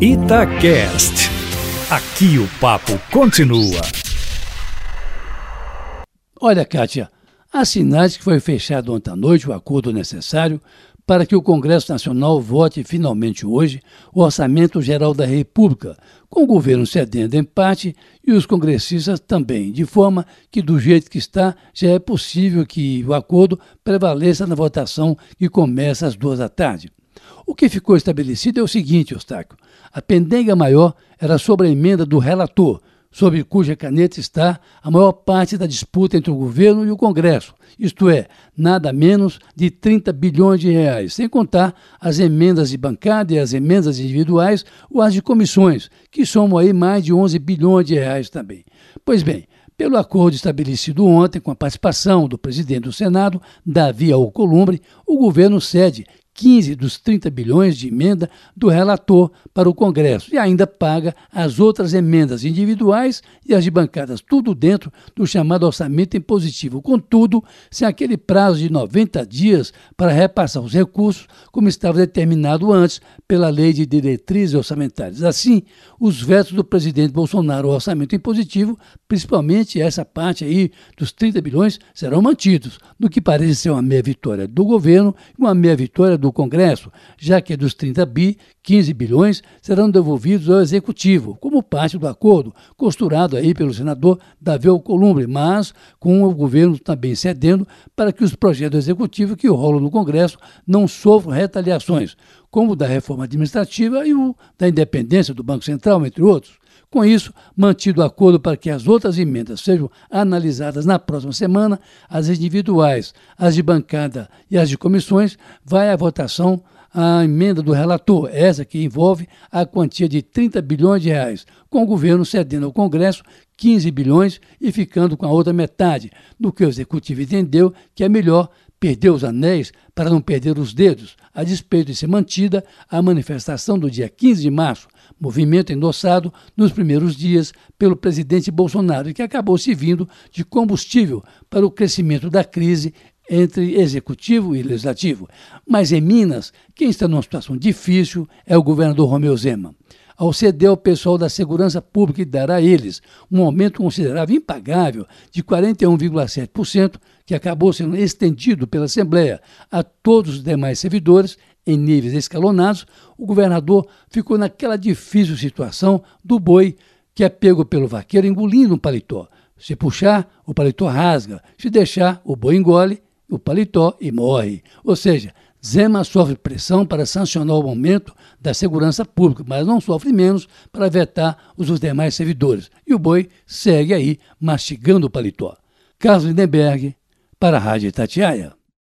Itacast. Aqui o papo continua. Olha, Kátia, há sinais que foi fechado ontem à noite o acordo necessário para que o Congresso Nacional vote finalmente hoje o Orçamento Geral da República, com o governo cedendo em parte e os congressistas também, de forma que, do jeito que está, já é possível que o acordo prevaleça na votação que começa às duas da tarde. O que ficou estabelecido é o seguinte, Eustáquio: a pendenga maior era sobre a emenda do relator, sob cuja caneta está a maior parte da disputa entre o governo e o Congresso, isto é, nada menos de 30 bilhões de reais, sem contar as emendas de bancada e as emendas individuais ou as de comissões, que somam aí mais de 11 bilhões de reais também. Pois bem, pelo acordo estabelecido ontem com a participação do presidente do Senado, Davi Alcolumbre, o governo cede 15 dos 30 bilhões de emenda do relator para o Congresso e ainda paga as outras emendas individuais e as de bancadas, tudo dentro do chamado orçamento impositivo. Contudo, sem aquele prazo de 90 dias para repassar os recursos, como estava determinado antes pela Lei de Diretrizes Orçamentárias. Assim, os vetos do presidente Bolsonaro ao orçamento impositivo, principalmente essa parte aí dos 30 bilhões, serão mantidos, no que parece ser uma meia vitória do governo e uma meia vitória do do Congresso, já que dos 30 bi, 15 bilhões serão devolvidos ao Executivo, como parte do acordo costurado aí pelo senador Davi Alcolumbre, mas com o governo também cedendo para que os projetos do Executivo que rolam no Congresso não sofram retaliações, como o da reforma administrativa e o da independência do Banco Central, entre outros. Com isso, mantido o acordo para que as outras emendas sejam analisadas na próxima semana, as individuais, as de bancada e as de comissões, vai à votação a emenda do relator, essa que envolve a quantia de 30 bilhões de reais, com o governo cedendo ao Congresso 15 bilhões e ficando com a outra metade, do que o executivo entendeu que é melhor perder os anéis para não perder os dedos, a despeito de ser mantida a manifestação do dia 15 de março, movimento endossado nos primeiros dias pelo presidente Bolsonaro que acabou servindo de combustível para o crescimento da crise entre executivo e legislativo. Mas em Minas, quem está numa situação difícil é o governador Romeu Zema ao ceder ao pessoal da segurança pública e dar a eles um aumento considerável impagável de 41,7%, que acabou sendo estendido pela Assembleia a todos os demais servidores em níveis escalonados, o governador ficou naquela difícil situação do boi que é pego pelo vaqueiro engolindo um paletó. Se puxar, o paletó rasga. Se deixar, o boi engole o paletó e morre. Ou seja, Zema sofre pressão para sancionar o aumento da segurança pública, mas não sofre menos para vetar os demais servidores. E o boi segue aí mastigando o paletó. Carlos Lindenberg, para a Rádio Itatiaia.